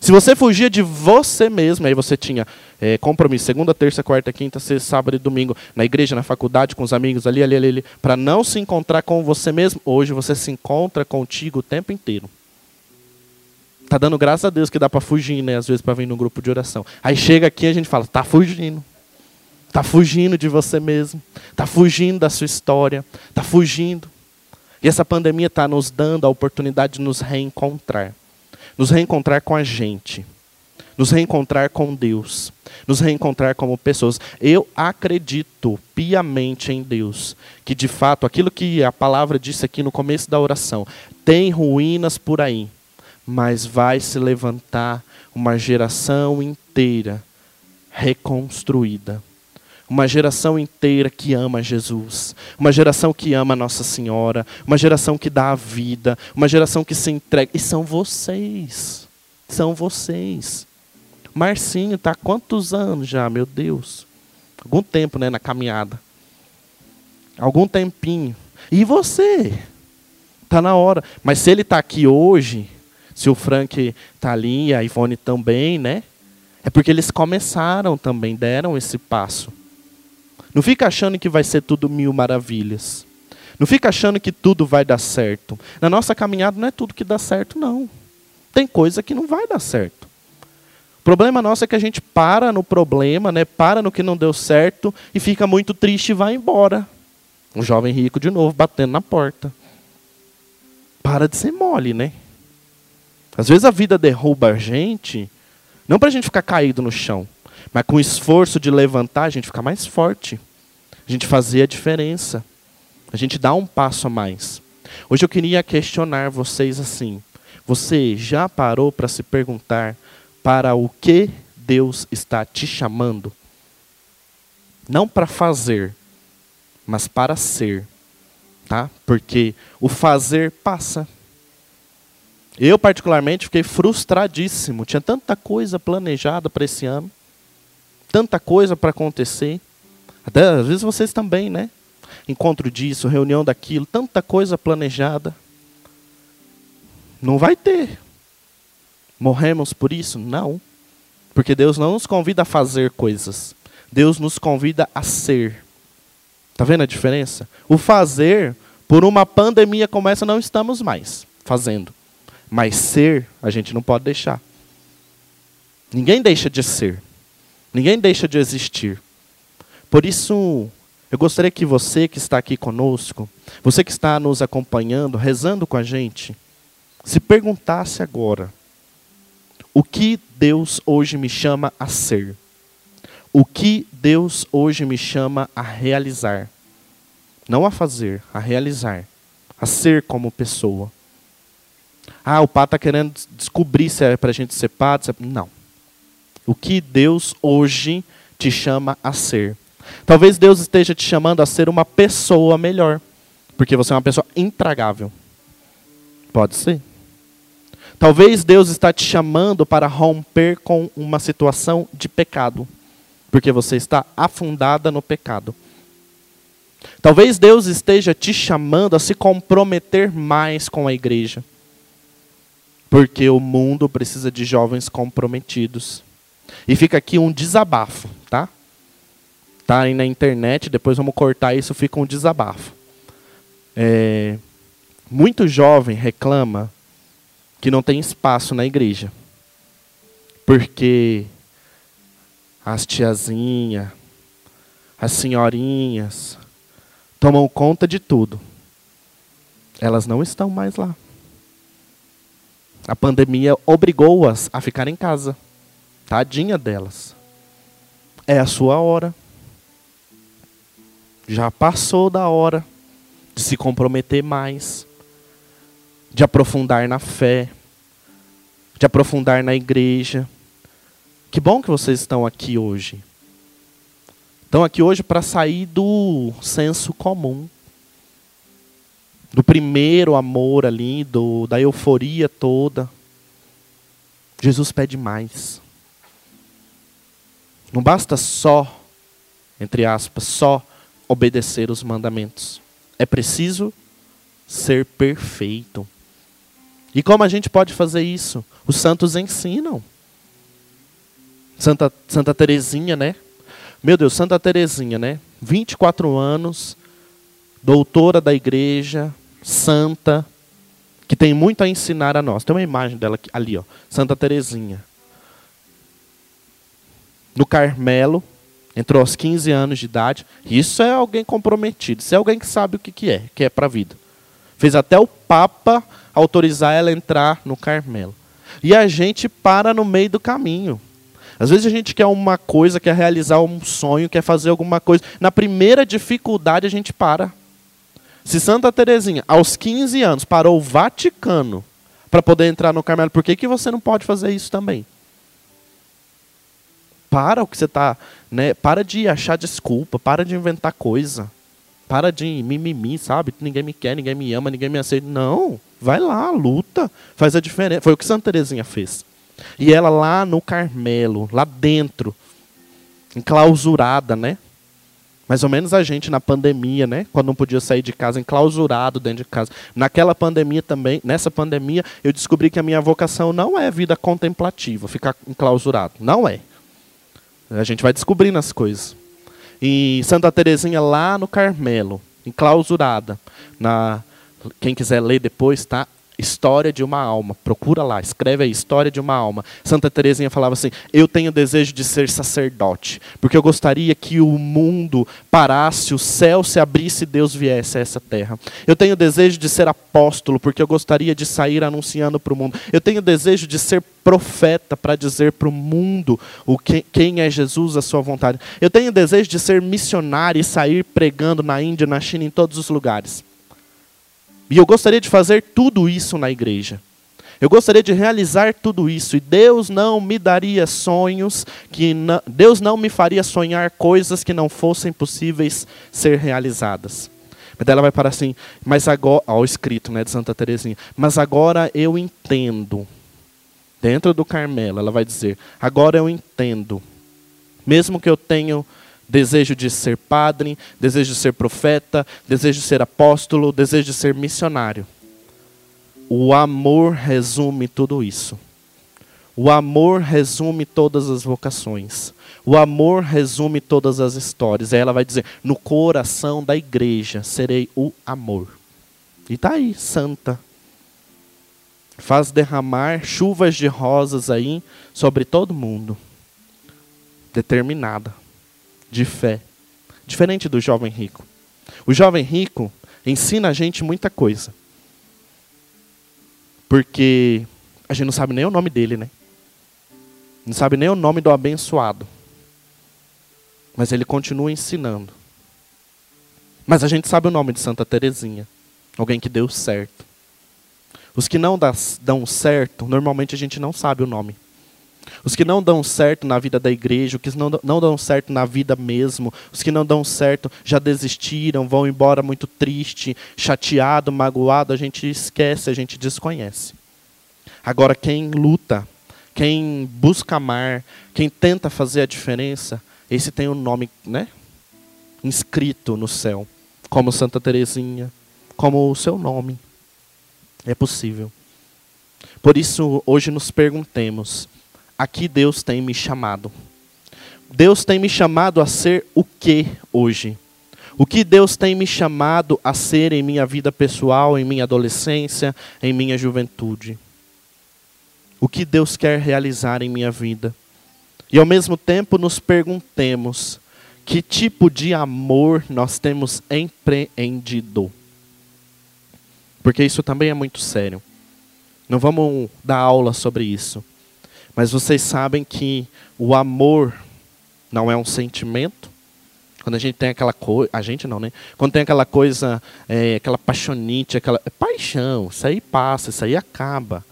Se você fugia de você mesmo, aí você tinha é, compromisso segunda, terça, quarta, quinta, sexta, sábado e domingo na igreja, na faculdade, com os amigos ali, ali, ali, ali para não se encontrar com você mesmo. Hoje você se encontra contigo o tempo inteiro. Tá dando graças a Deus que dá para fugir, né? Às vezes para vir no grupo de oração. Aí chega aqui a gente fala, tá fugindo. Está fugindo de você mesmo. Está fugindo da sua história. Está fugindo. E essa pandemia está nos dando a oportunidade de nos reencontrar. Nos reencontrar com a gente. nos reencontrar com Deus, nos reencontrar como pessoas. Eu acredito piamente em Deus, que de fato aquilo que a palavra disse aqui no começo da oração, tem ruínas por aí, mas vai se levantar uma geração inteira reconstruída. Uma geração inteira que ama Jesus, uma geração que ama Nossa Senhora, uma geração que dá a vida, uma geração que se entrega. E são vocês. São vocês. Marcinho está há quantos anos já, meu Deus? Algum tempo, né, na caminhada. Algum tempinho. E você? Está na hora. Mas se ele está aqui hoje, se o Frank está ali, a Ivone também, né? É porque eles começaram também, deram esse passo. Não fica achando que vai ser tudo mil maravilhas. Não fica achando que tudo vai dar certo. Na nossa caminhada não é tudo que dá certo, não. Tem coisa que não vai dar certo. O problema nosso é que a gente para no problema, né? para no que não deu certo e fica muito triste e vai embora. Um jovem rico de novo batendo na porta. Para de ser mole, né? Às vezes a vida derruba a gente não para a gente ficar caído no chão, mas com o esforço de levantar, a gente ficar mais forte. A gente fazer a diferença. A gente dá um passo a mais. Hoje eu queria questionar vocês assim. Você já parou para se perguntar para o que Deus está te chamando? Não para fazer, mas para ser. Tá? Porque o fazer passa. Eu, particularmente, fiquei frustradíssimo. Tinha tanta coisa planejada para esse ano, tanta coisa para acontecer. Até às vezes vocês também, né? Encontro disso, reunião daquilo, tanta coisa planejada. Não vai ter. Morremos por isso? Não. Porque Deus não nos convida a fazer coisas. Deus nos convida a ser. Está vendo a diferença? O fazer, por uma pandemia como essa, não estamos mais fazendo. Mas ser, a gente não pode deixar. Ninguém deixa de ser. Ninguém deixa de existir. Por isso, eu gostaria que você que está aqui conosco, você que está nos acompanhando, rezando com a gente, se perguntasse agora: o que Deus hoje me chama a ser? O que Deus hoje me chama a realizar? Não a fazer, a realizar. A ser como pessoa. Ah, o padre está querendo descobrir se é para a gente ser padre. É... Não. O que Deus hoje te chama a ser. Talvez Deus esteja te chamando a ser uma pessoa melhor. Porque você é uma pessoa intragável. Pode ser. Talvez Deus está te chamando para romper com uma situação de pecado. Porque você está afundada no pecado. Talvez Deus esteja te chamando a se comprometer mais com a igreja. Porque o mundo precisa de jovens comprometidos. E fica aqui um desabafo, tá? Tá aí na internet, depois vamos cortar isso, fica um desabafo. É, muito jovem reclama que não tem espaço na igreja. Porque as tiazinhas, as senhorinhas, tomam conta de tudo. Elas não estão mais lá. A pandemia obrigou-as a ficar em casa. Tadinha delas. É a sua hora. Já passou da hora de se comprometer mais, de aprofundar na fé, de aprofundar na igreja. Que bom que vocês estão aqui hoje. Estão aqui hoje para sair do senso comum do primeiro amor ali, do, da euforia toda. Jesus pede mais. Não basta só, entre aspas, só obedecer os mandamentos. É preciso ser perfeito. E como a gente pode fazer isso? Os santos ensinam. Santa, Santa Terezinha, né? Meu Deus, Santa Terezinha, né? 24 anos, doutora da igreja, santa, que tem muito a ensinar a nós. Tem uma imagem dela ali, ó, Santa Terezinha. No Carmelo, entrou aos 15 anos de idade. Isso é alguém comprometido, isso é alguém que sabe o que, que é, que é para a vida. Fez até o Papa autorizar ela a entrar no Carmelo. E a gente para no meio do caminho. Às vezes a gente quer uma coisa, quer realizar um sonho, quer fazer alguma coisa. Na primeira dificuldade a gente para. Se Santa Teresinha, aos 15 anos, parou o Vaticano para poder entrar no Carmelo, por que, que você não pode fazer isso também? Para o que você está. Né? Para de achar desculpa, para de inventar coisa. Para de mimimi, sabe? Ninguém me quer, ninguém me ama, ninguém me aceita. Não, vai lá, luta, faz a diferença. Foi o que Santa Teresinha fez. E ela lá no Carmelo, lá dentro, enclausurada, né? Mais ou menos a gente na pandemia, né? Quando não podia sair de casa, enclausurado dentro de casa. Naquela pandemia também, nessa pandemia, eu descobri que a minha vocação não é vida contemplativa, ficar enclausurado. Não é. A gente vai descobrindo as coisas. E Santa Teresinha lá no Carmelo, enclausurada. Na, quem quiser ler depois, tá? História de uma alma. Procura lá, escreve aí, História de uma alma. Santa Teresinha falava assim: Eu tenho desejo de ser sacerdote, porque eu gostaria que o mundo parasse, o céu se abrisse e Deus viesse a essa terra. Eu tenho desejo de ser apóstolo, porque eu gostaria de sair anunciando para o mundo. Eu tenho desejo de ser profeta para dizer para o mundo o que, quem é Jesus, a sua vontade. Eu tenho desejo de ser missionário e sair pregando na Índia, na China, em todos os lugares. E eu gostaria de fazer tudo isso na igreja. Eu gostaria de realizar tudo isso e Deus não me daria sonhos que não, Deus não me faria sonhar coisas que não fossem possíveis ser realizadas. Mas ela vai parar assim, mas agora, ó, o escrito, né, de Santa Teresinha. Mas agora eu entendo. Dentro do Carmelo, ela vai dizer: agora eu entendo. Mesmo que eu tenha Desejo de ser padre, desejo de ser profeta, desejo de ser apóstolo, desejo de ser missionário. O amor resume tudo isso. O amor resume todas as vocações. O amor resume todas as histórias. Aí ela vai dizer: no coração da igreja serei o amor. E está aí, santa. Faz derramar chuvas de rosas aí sobre todo mundo. Determinada de fé, diferente do jovem rico. O jovem rico ensina a gente muita coisa. Porque a gente não sabe nem o nome dele, né? Não sabe nem o nome do abençoado. Mas ele continua ensinando. Mas a gente sabe o nome de Santa Teresinha, alguém que deu certo. Os que não dão certo, normalmente a gente não sabe o nome. Os que não dão certo na vida da igreja, os que não, não dão certo na vida mesmo, os que não dão certo já desistiram, vão embora muito triste, chateado, magoado, a gente esquece, a gente desconhece. Agora, quem luta, quem busca amar, quem tenta fazer a diferença, esse tem o um nome né, inscrito no céu, como Santa Teresinha, como o seu nome. É possível. Por isso, hoje nos perguntemos: aqui Deus tem me chamado. Deus tem me chamado a ser o que hoje? O que Deus tem me chamado a ser em minha vida pessoal, em minha adolescência, em minha juventude? O que Deus quer realizar em minha vida? E ao mesmo tempo nos perguntemos: que tipo de amor nós temos empreendido? Porque isso também é muito sério. Não vamos dar aula sobre isso. Mas vocês sabem que o amor não é um sentimento. Quando a gente tem aquela coisa, a gente não, né? Quando tem aquela coisa, é, aquela paixonite, aquela é paixão, isso aí passa, isso aí acaba.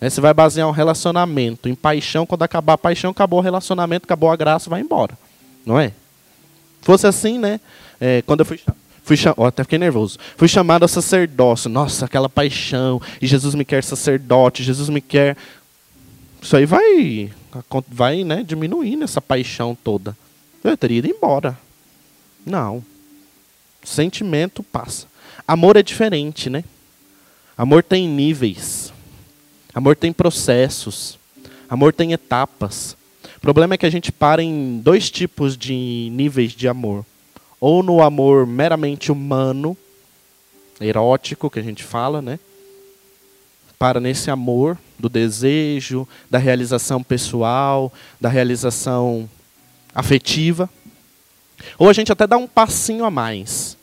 Né? Você vai basear um relacionamento em paixão, quando acabar a paixão, acabou o relacionamento, acabou a graça, vai embora. Não é? Fosse assim, né? É, quando eu fui fui oh, até fiquei nervoso. Fui chamado a sacerdócio. Nossa, aquela paixão. E Jesus me quer sacerdote. Jesus me quer isso aí vai, vai né, diminuindo essa paixão toda. Eu teria ido embora. Não. Sentimento passa. Amor é diferente, né? Amor tem níveis. Amor tem processos. Amor tem etapas. O problema é que a gente para em dois tipos de níveis de amor. Ou no amor meramente humano, erótico, que a gente fala, né? Para nesse amor do desejo, da realização pessoal, da realização afetiva. Ou a gente até dá um passinho a mais.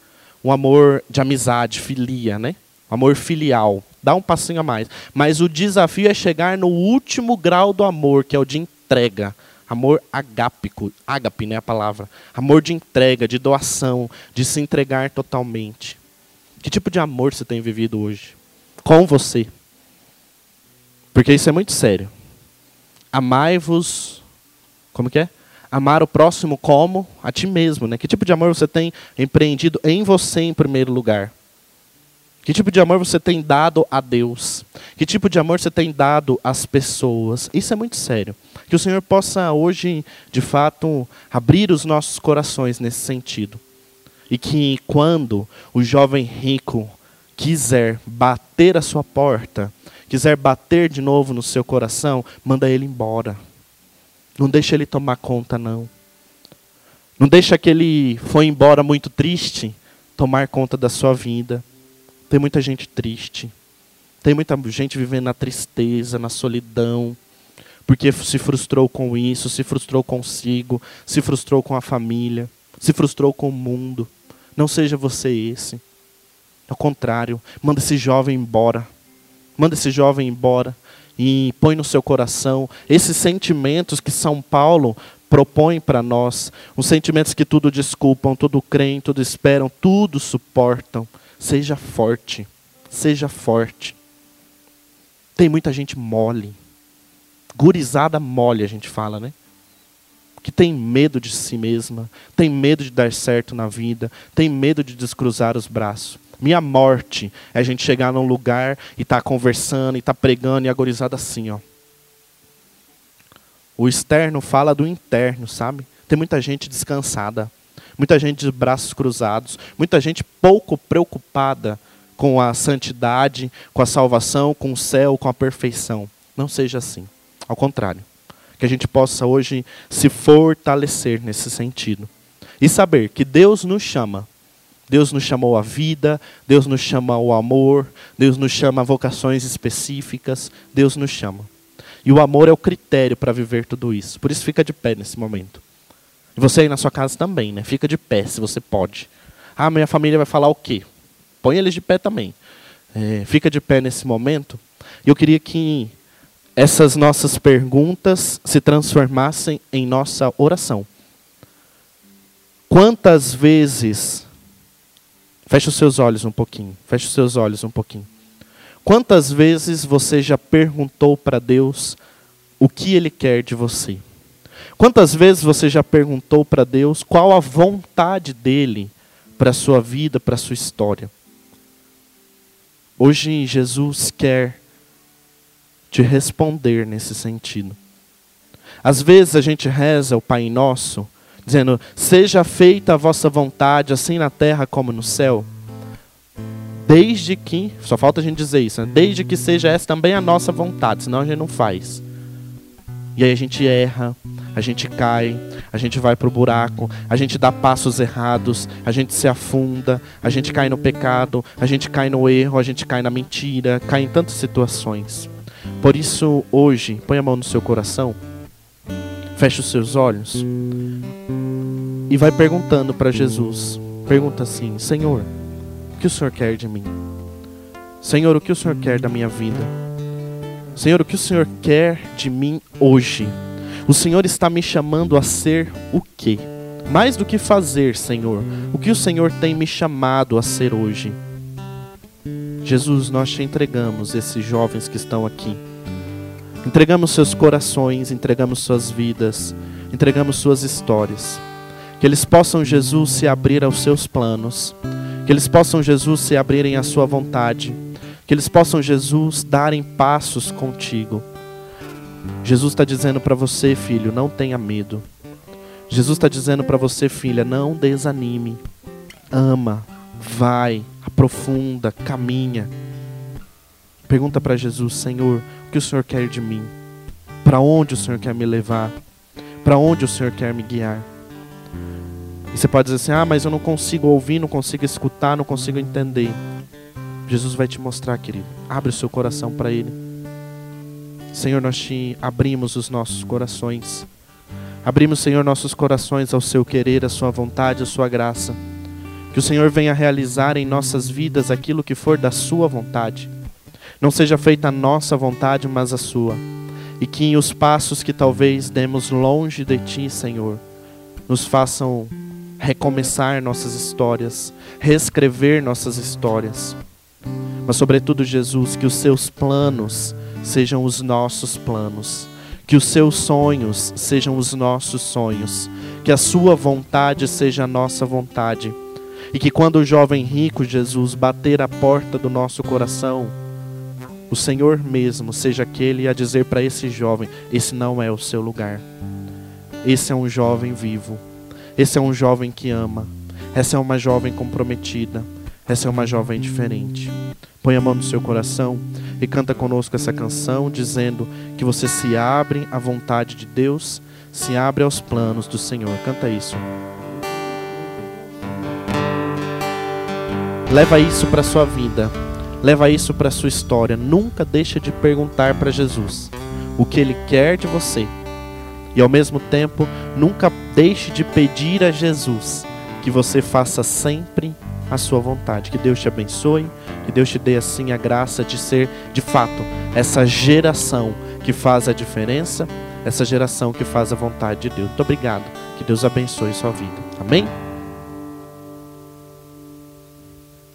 Um amor de amizade, filia, né? amor filial. Dá um passinho a mais. Mas o desafio é chegar no último grau do amor, que é o de entrega. Amor agápico, ágape, né, a palavra. Amor de entrega, de doação, de se entregar totalmente. Que tipo de amor você tem vivido hoje? Com você. Porque isso é muito sério. Amai-vos. Como que é? Amar o próximo como a ti mesmo. Né? Que tipo de amor você tem empreendido em você em primeiro lugar? Que tipo de amor você tem dado a Deus? Que tipo de amor você tem dado às pessoas? Isso é muito sério. Que o Senhor possa hoje, de fato, abrir os nossos corações nesse sentido. E que quando o jovem rico quiser bater a sua porta, quiser bater de novo no seu coração, manda ele embora. Não deixa ele tomar conta, não. Não deixa que ele foi embora muito triste tomar conta da sua vida. Tem muita gente triste. Tem muita gente vivendo na tristeza, na solidão, porque se frustrou com isso, se frustrou consigo, se frustrou com a família, se frustrou com o mundo. Não seja você esse. Ao contrário, manda esse jovem embora. Manda esse jovem embora e põe no seu coração esses sentimentos que São Paulo propõe para nós, os sentimentos que tudo desculpam, tudo creem, tudo esperam, tudo suportam. Seja forte. Seja forte. Tem muita gente mole. Gurizada mole, a gente fala, né? Que tem medo de si mesma, tem medo de dar certo na vida, tem medo de descruzar os braços. Minha morte é a gente chegar num lugar e estar tá conversando, e estar tá pregando, e agorizada assim, ó. O externo fala do interno, sabe? Tem muita gente descansada muita gente de braços cruzados, muita gente pouco preocupada com a santidade, com a salvação, com o céu, com a perfeição. Não seja assim. Ao contrário. Que a gente possa hoje se fortalecer nesse sentido. E saber que Deus nos chama. Deus nos chamou à vida, Deus nos chama ao amor, Deus nos chama a vocações específicas, Deus nos chama. E o amor é o critério para viver tudo isso. Por isso fica de pé nesse momento. E você aí na sua casa também, né? Fica de pé se você pode. Ah, minha família vai falar o quê? Põe eles de pé também. É, fica de pé nesse momento. E eu queria que essas nossas perguntas se transformassem em nossa oração. Quantas vezes. Feche os seus olhos um pouquinho. Feche os seus olhos um pouquinho. Quantas vezes você já perguntou para Deus o que Ele quer de você? Quantas vezes você já perguntou para Deus qual a vontade dele para a sua vida, para a sua história? Hoje Jesus quer te responder nesse sentido. Às vezes a gente reza o Pai Nosso, dizendo: Seja feita a vossa vontade, assim na terra como no céu. Desde que, só falta a gente dizer isso, né? desde que seja essa também a nossa vontade, senão a gente não faz. E aí a gente erra, a gente cai, a gente vai para o buraco, a gente dá passos errados, a gente se afunda, a gente cai no pecado, a gente cai no erro, a gente cai na mentira, cai em tantas situações. Por isso, hoje, põe a mão no seu coração, feche os seus olhos e vai perguntando para Jesus. Pergunta assim: Senhor, o que o Senhor quer de mim? Senhor, o que o Senhor quer da minha vida? Senhor, o que o Senhor quer de mim hoje? O Senhor está me chamando a ser o quê? Mais do que fazer, Senhor, o que o Senhor tem me chamado a ser hoje? Jesus, nós te entregamos esses jovens que estão aqui. Entregamos seus corações, entregamos suas vidas, entregamos suas histórias. Que eles possam, Jesus, se abrir aos seus planos. Que eles possam, Jesus, se abrirem à sua vontade que eles possam, Jesus, darem passos contigo. Jesus está dizendo para você, filho, não tenha medo. Jesus está dizendo para você, filha, não desanime. Ama, vai, aprofunda, caminha. Pergunta para Jesus, Senhor, o que o Senhor quer de mim? Para onde o Senhor quer me levar? Para onde o Senhor quer me guiar? E você pode dizer assim: ah, mas eu não consigo ouvir, não consigo escutar, não consigo entender. Jesus vai te mostrar, querido. Abre o seu coração para Ele. Senhor, nós te abrimos os nossos corações. Abrimos, Senhor, nossos corações ao seu querer, à sua vontade, à sua graça. Que o Senhor venha realizar em nossas vidas aquilo que for da Sua vontade. Não seja feita a nossa vontade, mas a Sua. E que os passos que talvez demos longe de Ti, Senhor, nos façam recomeçar nossas histórias, reescrever nossas histórias. Mas, sobretudo, Jesus, que os Seus planos sejam os nossos planos. Que os seus sonhos sejam os nossos sonhos. Que a sua vontade seja a nossa vontade e que quando o jovem rico Jesus bater a porta do nosso coração, o Senhor mesmo seja aquele a dizer para esse jovem: esse não é o seu lugar. Esse é um jovem vivo. Esse é um jovem que ama. Essa é uma jovem comprometida. Essa é uma jovem diferente. Põe a mão no seu coração e canta conosco essa canção, dizendo que você se abre à vontade de Deus, se abre aos planos do Senhor. Canta isso. Leva isso para sua vida. Leva isso para sua história. Nunca deixe de perguntar para Jesus o que ele quer de você. E ao mesmo tempo, nunca deixe de pedir a Jesus que você faça sempre a sua vontade. Que Deus te abençoe, que Deus te dê assim a graça de ser, de fato, essa geração que faz a diferença, essa geração que faz a vontade de Deus. Muito obrigado. Que Deus abençoe sua vida. Amém?